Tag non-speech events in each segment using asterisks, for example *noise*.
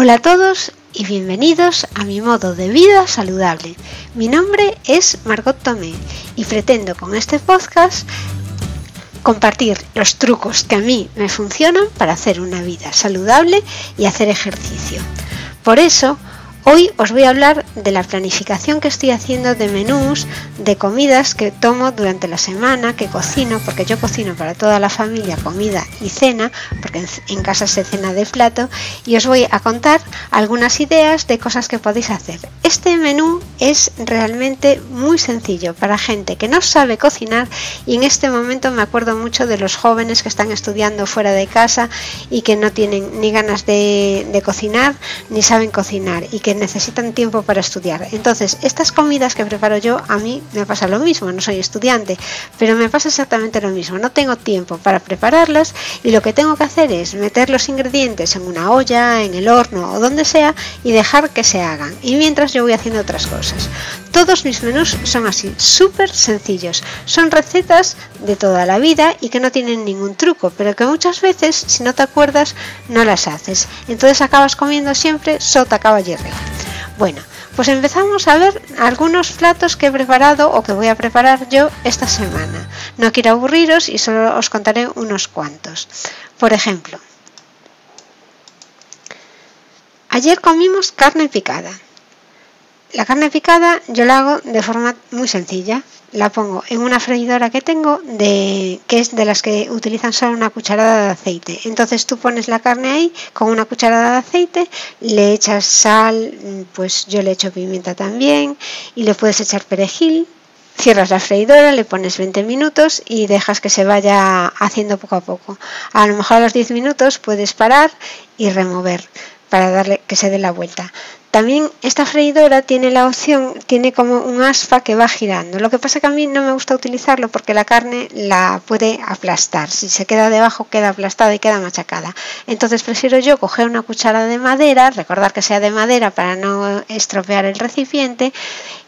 Hola a todos y bienvenidos a mi modo de vida saludable. Mi nombre es Margot Tomé y pretendo con este podcast compartir los trucos que a mí me funcionan para hacer una vida saludable y hacer ejercicio. Por eso, Hoy os voy a hablar de la planificación que estoy haciendo de menús, de comidas que tomo durante la semana, que cocino, porque yo cocino para toda la familia comida y cena, porque en casa se cena de plato, y os voy a contar algunas ideas de cosas que podéis hacer. Este menú es realmente muy sencillo para gente que no sabe cocinar y en este momento me acuerdo mucho de los jóvenes que están estudiando fuera de casa y que no tienen ni ganas de, cocinar ni saben cocinar y que necesitan tiempo para estudiar. Entonces, estas comidas que preparo yo, a mí me pasa lo mismo, no soy estudiante, pero me pasa exactamente lo mismo. No tengo tiempo para prepararlas y lo que tengo que hacer es meter los ingredientes en una olla, en el horno o donde sea y dejar que se hagan. Y mientras yo voy haciendo otras cosas. Todos mis menús son así, súper sencillos. Son recetas de toda la vida y que no tienen ningún truco, pero que muchas veces, si no te acuerdas, no las haces. Entonces acabas comiendo siempre sota caballero. Bueno, pues empezamos a ver algunos platos que he preparado o que voy a preparar yo esta semana. No quiero aburriros y solo os contaré unos cuantos. Por ejemplo, ayer comimos carne picada. La carne picada yo la hago de forma muy sencilla. La pongo en una freidora que tengo, de, que es de las que utilizan solo una cucharada de aceite. Entonces tú pones la carne ahí con una cucharada de aceite, le echas sal, pues yo le echo pimienta también, y le puedes echar perejil. Cierras la freidora, le pones 20 minutos y dejas que se vaya haciendo poco a poco. A lo mejor a los 10 minutos puedes parar y remover para darle que se dé la vuelta. También esta freidora tiene la opción, tiene como un aspa que va girando. Lo que pasa que a mí no me gusta utilizarlo porque la carne la puede aplastar. Si se queda debajo queda aplastada y queda machacada. Entonces prefiero yo coger una cuchara de madera, recordar que sea de madera para no estropear el recipiente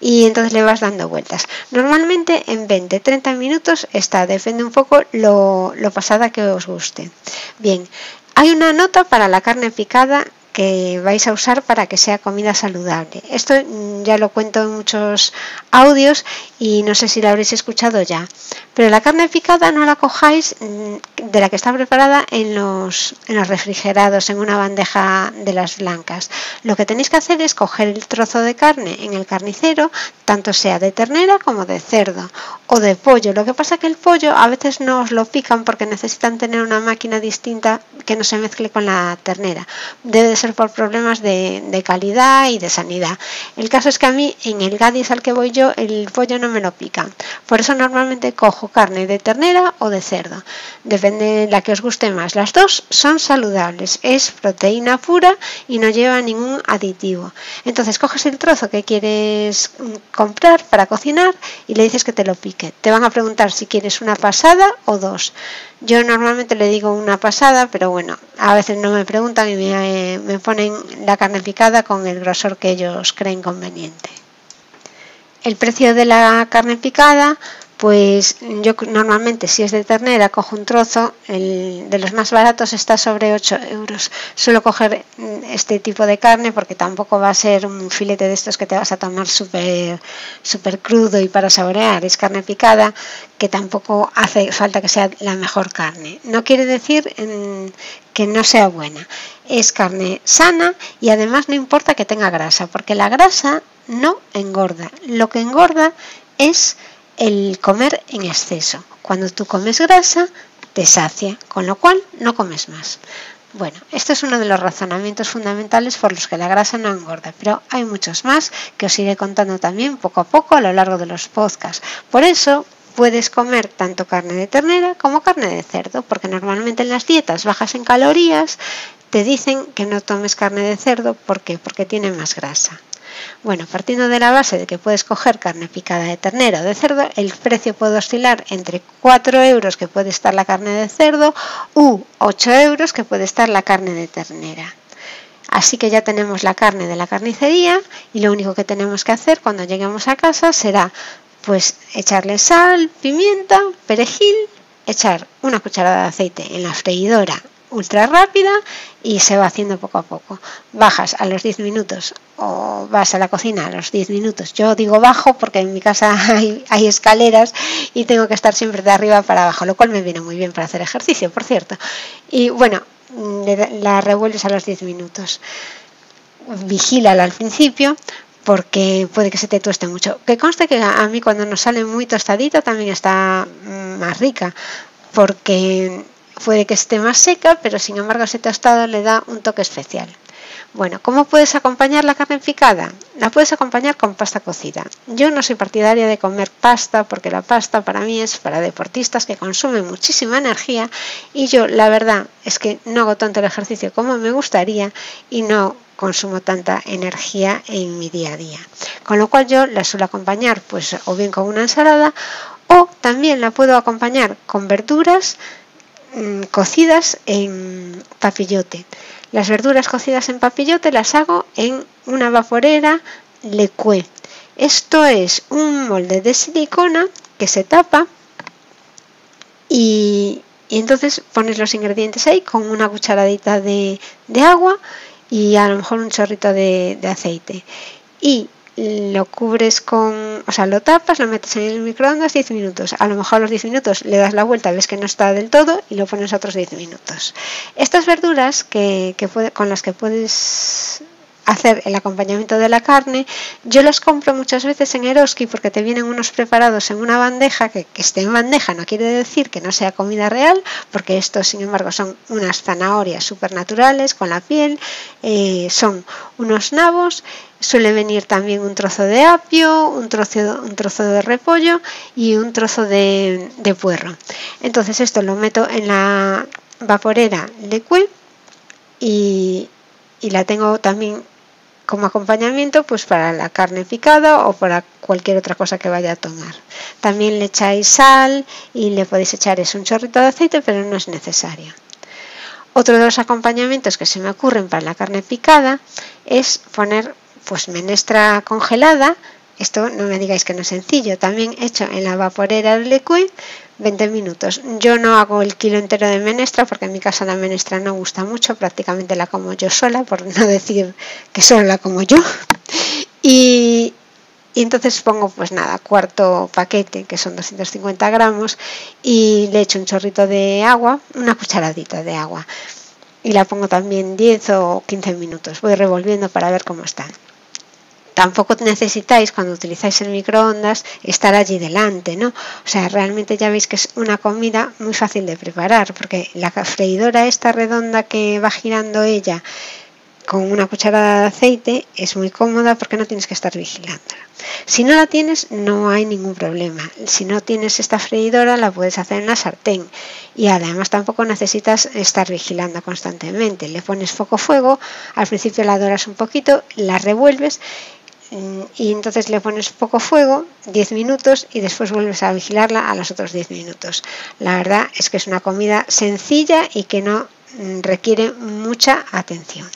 y entonces le vas dando vueltas. Normalmente en 20-30 minutos está, depende un poco lo, lo pasada que os guste. Bien, hay una nota para la carne picada que vais a usar para que sea comida saludable. Esto mm, ya lo cuento en muchos audios y no sé si lo habréis escuchado ya. Pero la carne picada no la cojáis mm, de la que está preparada en los, en los refrigerados, en una bandeja de las blancas. Lo que tenéis que hacer es coger el trozo de carne en el carnicero, tanto sea de ternera como de cerdo o de pollo. Lo que pasa es que el pollo a veces no os lo pican porque necesitan tener una máquina distinta que no se mezcle con la ternera. Debe ser por problemas de, calidad y de sanidad. El caso es que a mí en el Gadis al que voy yo el pollo no me lo pican. Por eso normalmente cojo carne de ternera o de cerdo. Depende de la que os guste más. Las dos son saludables. Es proteína pura y no lleva ningún aditivo. Entonces coges el trozo que quieres comprar para cocinar y le dices que te lo pique. Te van a preguntar si quieres una pasada o dos. Yo normalmente le digo una pasada, pero bueno, a veces no me preguntan y me, me ponen la carne picada con el grosor que ellos creen conveniente. El precio de la carne picada pues yo normalmente si es de ternera cojo un trozo, el de los más baratos está sobre 8 euros. Suelo coger mm, este tipo de carne porque tampoco va a ser un filete de estos que te vas a tomar súper super crudo y para saborear. Es carne picada que tampoco hace falta que sea la mejor carne. No quiere decir mm, que no sea buena. Es carne sana y además no importa que tenga grasa porque la grasa no engorda. Lo que engorda es el comer en exceso. Cuando tú comes grasa, te sacia, con lo cual no comes más. Bueno, este es uno de los razonamientos fundamentales por los que la grasa no engorda, pero hay muchos más que os iré contando también poco a poco a lo largo de los podcasts. Por eso puedes comer tanto carne de ternera como carne de cerdo, porque normalmente en las dietas bajas en calorías te dicen que no tomes carne de cerdo, ¿por qué? Porque tiene más grasa. Bueno, partiendo de la base de que puedes coger carne picada de ternera o de cerdo, el precio puede oscilar entre 4 euros que puede estar la carne de cerdo u 8 euros que puede estar la carne de ternera. Así que ya tenemos la carne de la carnicería y lo único que tenemos que hacer cuando lleguemos a casa será pues echarle sal, pimienta, perejil, echar una cucharada de aceite en la freidora ultra rápida y se va haciendo poco a poco. Bajas a los 10 minutos o vas a la cocina a los 10 minutos. Yo digo bajo porque en mi casa *laughs* hay, hay, escaleras y tengo que estar siempre de arriba para abajo, lo cual me viene muy bien para hacer ejercicio, por cierto. Y bueno, la revuelves a los 10 minutos. Vigílala al principio porque puede que se te tueste mucho. Que conste que a mí cuando nos sale muy tostadita también está mm, más rica, porque puede que esté más seca, pero sin embargo ese tostado le da un toque especial. Bueno, ¿cómo puedes acompañar la carne picada? La puedes acompañar con pasta cocida. Yo no soy partidaria de comer pasta porque la pasta para mí es para deportistas que consumen muchísima energía y yo la verdad es que no hago tanto el ejercicio como me gustaría y no consumo tanta energía en mi día a día. Con lo cual yo la suelo acompañar pues o bien con una ensalada o también la puedo acompañar con verduras mm, cocidas en papillote. Las verduras cocidas en papillote las hago en una vaporera lecue. Esto es un molde de silicona que se tapa y, entonces pones los ingredientes ahí con una cucharadita de, de agua y a lo mejor un chorrito de, aceite. Y lo cubres con, o sea, lo tapas, lo metes en el microondas 10 minutos. A lo mejor a los 10 minutos le das la vuelta, ves que no está del todo y lo pones otros 10 minutos. Estas verduras que, que con las que puedes hacer el acompañamiento de la carne. Yo los compro muchas veces en Eroski porque te vienen unos preparados en una bandeja, que, esté en bandeja no quiere decir que no sea comida real, porque estos sin embargo son unas zanahorias supernaturales con la piel, eh, son unos nabos, suele venir también un trozo de apio, un trozo, un trozo de repollo y un trozo de, puerro. Entonces esto lo meto en la vaporera de y, y la tengo también como acompañamiento pues para la carne picada o para cualquier otra cosa que vaya a tomar. También le echáis sal y le podéis echar es un chorrito de aceite, pero no es necesario. Otro de los acompañamientos que se me ocurren para la carne picada es poner pues menestra congelada. Esto no me digáis que no es sencillo, también hecho en la vaporera del liquid 20 minutos. Yo no hago el kilo entero de menestra porque en mi casa la menestra no gusta mucho, prácticamente la como yo sola, por no *laughs* decir que solo la como yo. Y, entonces pongo pues nada, cuarto paquete, que son 250 gramos, y le echo un chorrito de agua, una cucharadita de agua. Y la pongo también 10 o 15 minutos. Voy revolviendo para ver cómo está tampoco necesitáis cuando utilizáis el microondas estar allí delante, ¿no? O sea, realmente ya veis que es una comida muy fácil de preparar, porque la freidora esta redonda que va girando ella con una cucharada de aceite es muy cómoda porque no tienes que estar vigilándola. Si no la tienes, no hay ningún problema. Si no tienes esta freidora, la puedes hacer en la sartén. Y además tampoco necesitas estar vigilando constantemente. Le pones foco fuego, al principio la doras un poquito, la revuelves y entonces le pones poco fuego, 10 minutos y después vuelves a vigilarla a los otros 10 minutos. La verdad es que es una comida sencilla y que no mm, requiere mucha atención.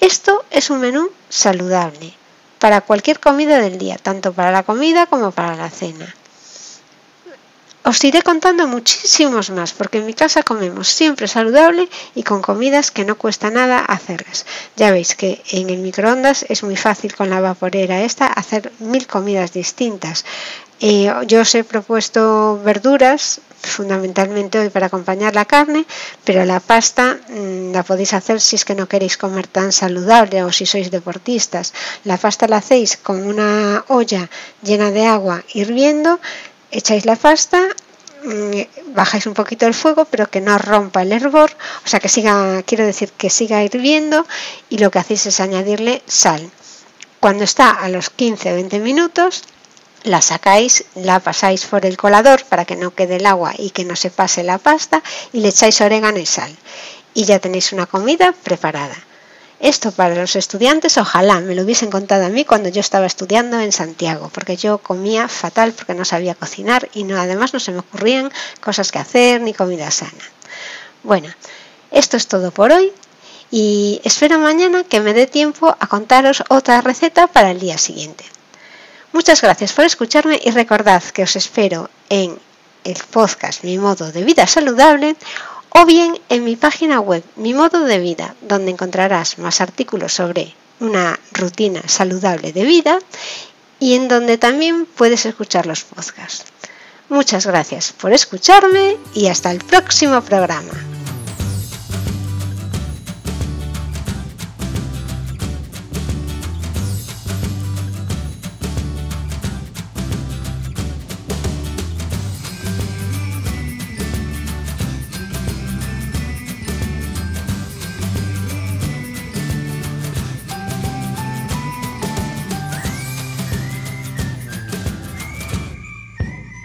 Esto es un menú saludable para cualquier comida del día, tanto para la comida como para la cena. Os iré contando muchísimos más, porque en mi casa comemos siempre saludable y con comidas que no cuesta nada hacerlas. Ya veis que en el microondas es muy fácil con la vaporera esta hacer mil comidas distintas. Eh, yo os he propuesto verduras fundamentalmente hoy para acompañar la carne, pero la pasta mm, la podéis hacer si es que no queréis comer tan saludable o si sois deportistas. La pasta la hacéis con una olla llena de agua hirviendo echáis la pasta, mm, bajáis un poquito el fuego, pero que no rompa el hervor, o sea que siga, quiero decir que siga hirviendo y lo que hacéis es añadirle sal. Cuando está a los 15-20 minutos, la sacáis, la pasáis por el colador para que no quede el agua y que no se pase la pasta y le echáis orégano y sal. Y ya tenéis una comida preparada. Esto para los estudiantes, ojalá me lo hubiesen contado a mí cuando yo estaba estudiando en Santiago, porque yo comía fatal porque no sabía cocinar y no, además no se me ocurrían cosas que hacer ni comida sana. Bueno, esto es todo por hoy y espero mañana que me dé tiempo a contaros otra receta para el día siguiente. Muchas gracias por escucharme y recordad que os espero en el podcast Mi modo de vida saludable o bien en mi página web Mi Modo de Vida, donde encontrarás más artículos sobre una rutina saludable de vida y en donde también puedes escuchar los podcasts. Muchas gracias por escucharme y hasta el próximo programa.